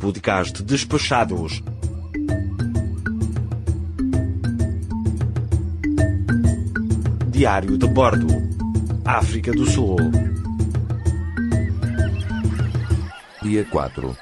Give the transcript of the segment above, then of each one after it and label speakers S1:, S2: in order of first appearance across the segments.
S1: podcast Despachados. Diário de Bordo, África do Sul.
S2: Dia 4.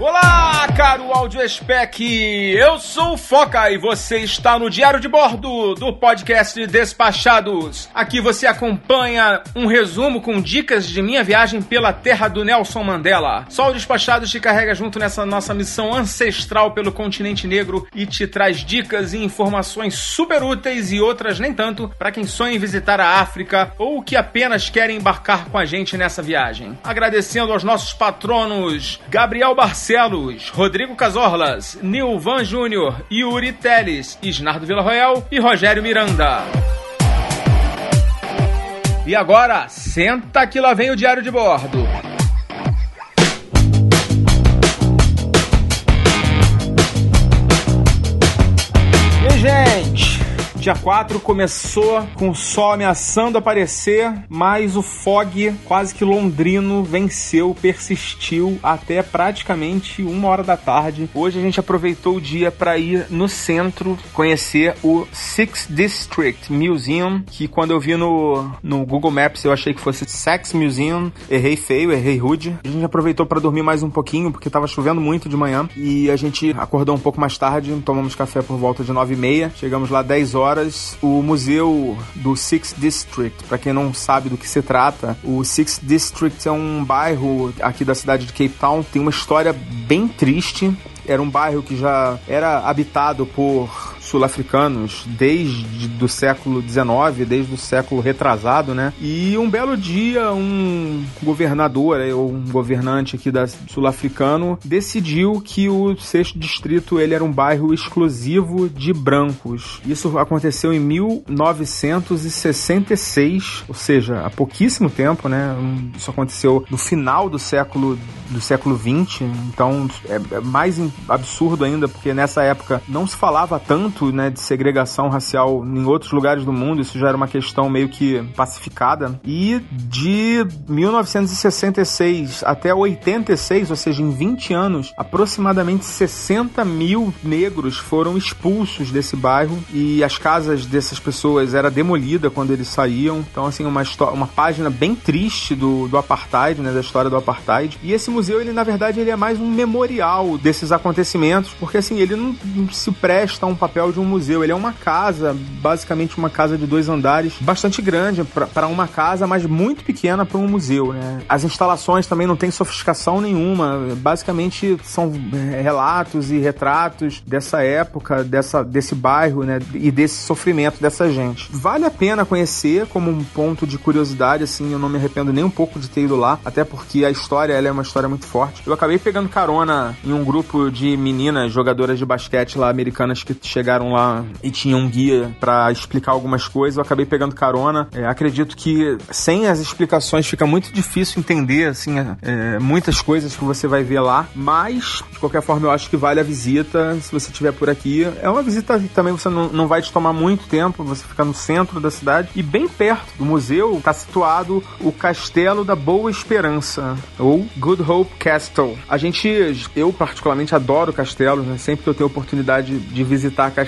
S3: Olá, caro Audio Spec! Eu sou o Foca e você está no Diário de Bordo do podcast Despachados. Aqui você acompanha um resumo com dicas de minha viagem pela terra do Nelson Mandela. Só o Despachados te carrega junto nessa nossa missão ancestral pelo continente negro e te traz dicas e informações super úteis e outras nem tanto para quem sonha em visitar a África ou que apenas querem embarcar com a gente nessa viagem. Agradecendo aos nossos patronos Gabriel Barcelos, Rodrigo Casorlas, Nilvan Júnior, Yuri Teles, Isnardo Villarroel e Rogério Miranda. E agora, senta que lá vem o Diário de Bordo. E gente, dia 4 começou com o sol ameaçando aparecer, mas o fog quase que londrino venceu, persistiu até praticamente uma hora da tarde. Hoje a gente aproveitou o dia para ir no centro conhecer o Six District Museum, que quando eu vi no, no Google Maps eu achei que fosse Sex Museum. Errei feio, errei rude. A gente aproveitou para dormir mais um pouquinho, porque tava chovendo muito de manhã. E a gente acordou um pouco mais tarde, tomamos café por volta de 9 e meia. Chegamos lá 10 horas. O museu do Six District, para quem não sabe do que se trata, o Six District é um bairro aqui da cidade de Cape Town. Tem uma história bem triste. Era um bairro que já era habitado por sul-africanos desde do século XIX, desde o século retrasado, né? E um belo dia, um governador ou um governante aqui da sul-africano decidiu que o sexto distrito ele era um bairro exclusivo de brancos. Isso aconteceu em 1966, ou seja, há pouquíssimo tempo, né? Isso aconteceu no final do século do século 20, então é mais absurdo ainda porque nessa época não se falava tanto né, de segregação racial em outros lugares do mundo, isso já era uma questão meio que pacificada. E de 1966 até 86, ou seja, em 20 anos, aproximadamente 60 mil negros foram expulsos desse bairro e as casas dessas pessoas era demolida quando eles saíam. Então, assim, uma, uma página bem triste do, do apartheid, né, da história do apartheid. E esse museu, ele na verdade, ele é mais um memorial desses acontecimentos, porque assim, ele não, não se presta a um papel de um museu. Ele é uma casa, basicamente uma casa de dois andares, bastante grande para uma casa, mas muito pequena para um museu, né? As instalações também não têm sofisticação nenhuma. Basicamente são é, relatos e retratos dessa época, dessa, desse bairro, né? E desse sofrimento dessa gente. Vale a pena conhecer como um ponto de curiosidade, assim, eu não me arrependo nem um pouco de ter ido lá, até porque a história é uma história muito forte. Eu acabei pegando carona em um grupo de meninas jogadoras de basquete lá americanas que chegaram lá e tinha um guia para explicar algumas coisas. Eu acabei pegando carona. É, acredito que sem as explicações fica muito difícil entender assim é, muitas coisas que você vai ver lá. Mas de qualquer forma eu acho que vale a visita se você estiver por aqui. É uma visita que também você não, não vai te tomar muito tempo. Você fica no centro da cidade e bem perto do museu está situado o Castelo da Boa Esperança ou Good Hope Castle. A gente, eu particularmente adoro castelos. Né? Sempre que eu tenho oportunidade de visitar castelos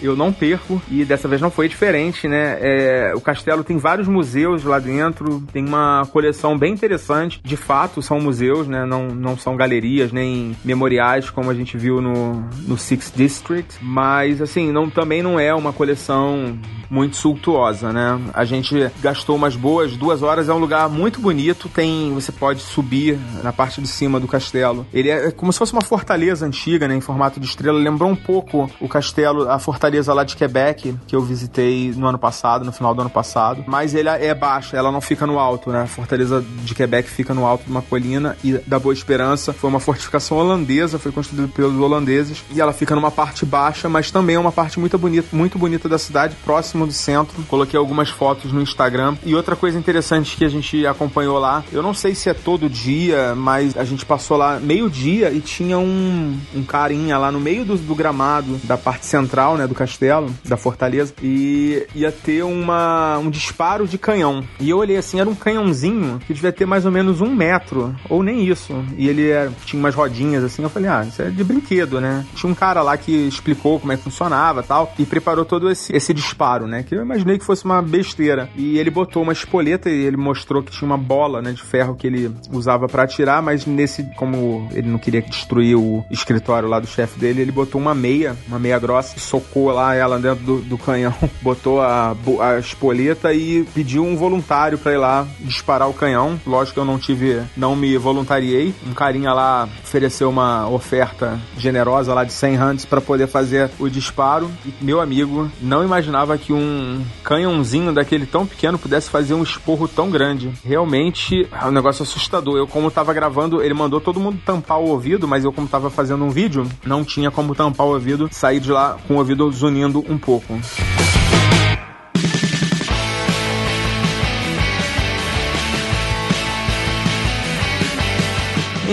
S3: eu não perco e dessa vez não foi diferente, né? É, o castelo tem vários museus lá dentro, tem uma coleção bem interessante. De fato, são museus, né? Não, não são galerias nem memoriais como a gente viu no, no Six District, mas assim, não, também não é uma coleção muito sultuosa, né? A gente gastou umas boas duas horas, é um lugar muito bonito, tem, você pode subir na parte de cima do castelo. Ele é como se fosse uma fortaleza antiga, né, em formato de estrela, lembrou um pouco o castelo, a fortaleza lá de Quebec, que eu visitei no ano passado, no final do ano passado, mas ele é baixa, ela não fica no alto, né? A fortaleza de Quebec fica no alto de uma colina e da Boa Esperança foi uma fortificação holandesa, foi construída pelos holandeses e ela fica numa parte baixa, mas também é uma parte muito bonita, muito bonita da cidade, próximo próximo do centro. Coloquei algumas fotos no Instagram. E outra coisa interessante que a gente acompanhou lá, eu não sei se é todo dia, mas a gente passou lá meio-dia e tinha um, um carinha lá no meio do, do gramado da parte central, né, do castelo, da fortaleza, e ia ter uma, um disparo de canhão. E eu olhei assim, era um canhãozinho que devia ter mais ou menos um metro, ou nem isso. E ele era, tinha umas rodinhas assim, eu falei, ah, isso é de brinquedo, né? Tinha um cara lá que explicou como é que funcionava tal, e preparou todo esse, esse disparo, né? Que eu imaginei que fosse uma besteira. E ele botou uma espoleta e ele mostrou que tinha uma bola, né, de ferro que ele usava para atirar, mas nesse, como ele não queria destruir o escritório lá do chefe dele, ele botou uma meia, uma meia grossa, socou lá ela dentro do, do canhão, botou a, a espoleta e pediu um voluntário para ir lá disparar o canhão. Lógico que eu não tive, não me voluntariei. Um carinha lá ofereceu uma oferta generosa lá de 100 hands para poder fazer o disparo. E meu amigo não imaginava que um canhãozinho daquele tão pequeno pudesse fazer um esporro tão grande. Realmente é um negócio assustador. Eu, como tava gravando, ele mandou todo mundo tampar o ouvido, mas eu, como tava fazendo um vídeo, não tinha como tampar o ouvido, sair de lá com o ouvido zunindo um pouco.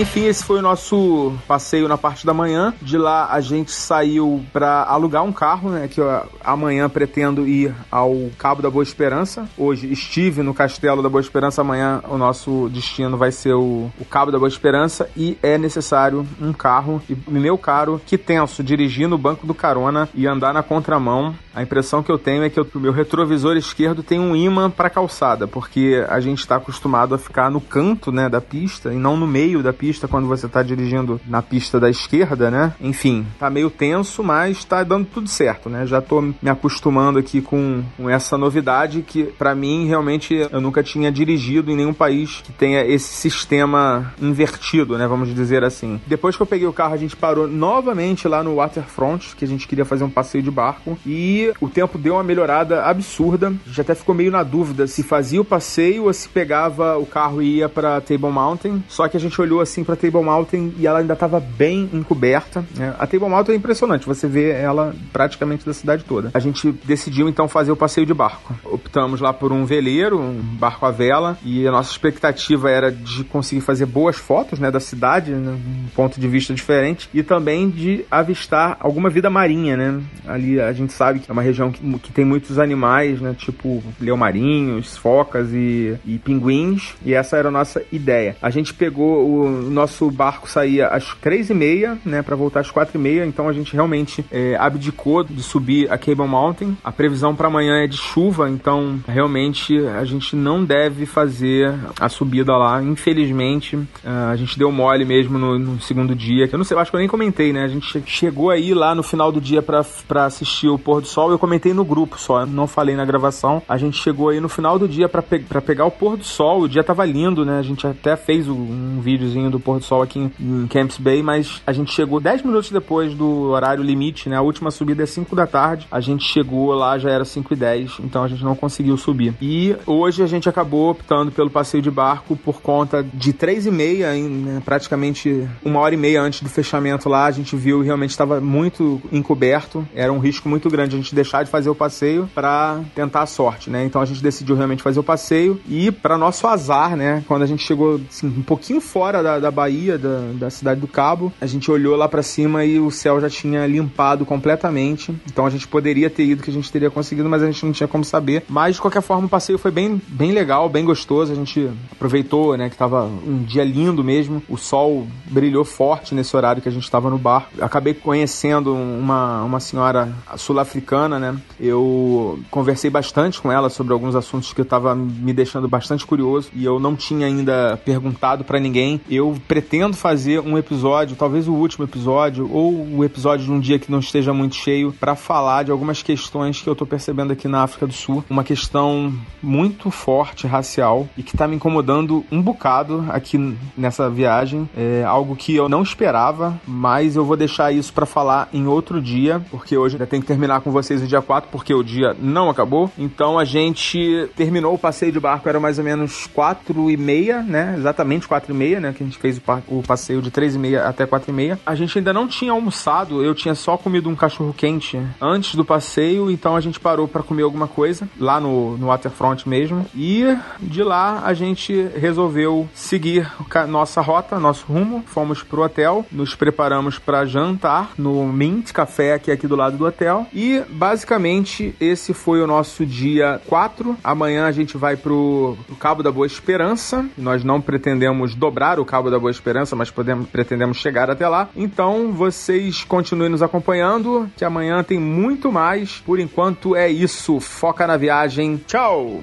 S3: Enfim, esse foi o nosso passeio na parte da manhã. De lá a gente saiu para alugar um carro, né? Que ó, amanhã pretendo ir ao Cabo da Boa Esperança. Hoje estive no Castelo da Boa Esperança. Amanhã o nosso destino vai ser o, o Cabo da Boa Esperança e é necessário um carro. E meu caro, que tenso dirigir no banco do carona e andar na contramão. A impressão que eu tenho é que o meu retrovisor esquerdo tem um imã para calçada, porque a gente está acostumado a ficar no canto, né, da pista e não no meio da pista quando você tá dirigindo na pista da esquerda, né? Enfim, tá meio tenso, mas tá dando tudo certo, né? Já tô me acostumando aqui com, com essa novidade que para mim realmente eu nunca tinha dirigido em nenhum país que tenha esse sistema invertido, né, vamos dizer assim. Depois que eu peguei o carro, a gente parou novamente lá no Waterfront, que a gente queria fazer um passeio de barco e o tempo deu uma melhorada absurda. A gente até ficou meio na dúvida se fazia o passeio ou se pegava o carro e ia para Table Mountain. Só que a gente olhou assim para Table Mountain e ela ainda estava bem encoberta. Né? A Table Mountain é impressionante, você vê ela praticamente da cidade toda. A gente decidiu então fazer o passeio de barco. Optamos lá por um veleiro, um barco à vela, e a nossa expectativa era de conseguir fazer boas fotos né, da cidade, né, um ponto de vista diferente, e também de avistar alguma vida marinha. Né? Ali a gente sabe que é uma região que, que tem muitos animais, né? Tipo leão marinhos, focas e, e pinguins. E essa era a nossa ideia. A gente pegou o nosso barco saía às três e meia, né? Para voltar às quatro e meia. Então a gente realmente é, abdicou de subir a Cable Mountain. A previsão para amanhã é de chuva, então realmente a gente não deve fazer a subida lá. Infelizmente, a gente deu mole mesmo no, no segundo dia. Eu não sei, acho que eu nem comentei, né? A gente chegou aí lá no final do dia para assistir o pôr do sol sol, eu comentei no grupo só, não falei na gravação. A gente chegou aí no final do dia para pe pegar o pôr do sol, o dia tava lindo, né? A gente até fez um videozinho do pôr do sol aqui em, em Camps Bay, mas a gente chegou 10 minutos depois do horário limite, né? A última subida é 5 da tarde, a gente chegou lá, já era 5 e 10, então a gente não conseguiu subir. E hoje a gente acabou optando pelo passeio de barco por conta de 3 e meia, né? praticamente uma hora e meia antes do fechamento lá, a gente viu realmente estava muito encoberto, era um risco muito grande a gente deixar de fazer o passeio para tentar a sorte, né? Então a gente decidiu realmente fazer o passeio e para nosso azar, né? Quando a gente chegou assim, um pouquinho fora da, da Bahia, da, da cidade do Cabo, a gente olhou lá para cima e o céu já tinha limpado completamente. Então a gente poderia ter ido, que a gente teria conseguido, mas a gente não tinha como saber. Mas de qualquer forma o passeio foi bem, bem legal, bem gostoso. A gente aproveitou, né? Que tava um dia lindo mesmo. O sol brilhou forte nesse horário que a gente estava no bar. Acabei conhecendo uma, uma senhora sul-africana né? Eu conversei bastante com ela sobre alguns assuntos que eu tava me deixando bastante curioso e eu não tinha ainda perguntado para ninguém. Eu pretendo fazer um episódio, talvez o último episódio ou o episódio de um dia que não esteja muito cheio para falar de algumas questões que eu tô percebendo aqui na África do Sul, uma questão muito forte racial e que tá me incomodando um bocado aqui nessa viagem. É algo que eu não esperava, mas eu vou deixar isso para falar em outro dia, porque hoje ainda tem que terminar com você vocês o dia 4, porque o dia não acabou. Então a gente terminou o passeio de barco, era mais ou menos 4 e meia, né? Exatamente 4 e meia, né? Que a gente fez o, o passeio de 3 e meia até 4 e meia. A gente ainda não tinha almoçado, eu tinha só comido um cachorro quente antes do passeio, então a gente parou para comer alguma coisa lá no, no waterfront mesmo. E de lá a gente resolveu seguir nossa rota, nosso rumo. Fomos pro hotel, nos preparamos para jantar no Mint Café, que é aqui do lado do hotel. E basicamente esse foi o nosso dia 4. Amanhã a gente vai pro, pro Cabo da Boa Esperança. Nós não pretendemos dobrar o Cabo da Boa Esperança, mas podemos, pretendemos chegar até lá. Então vocês continuem nos acompanhando, que amanhã tem muito mais. Por enquanto é isso. Foca na viagem. Tchau!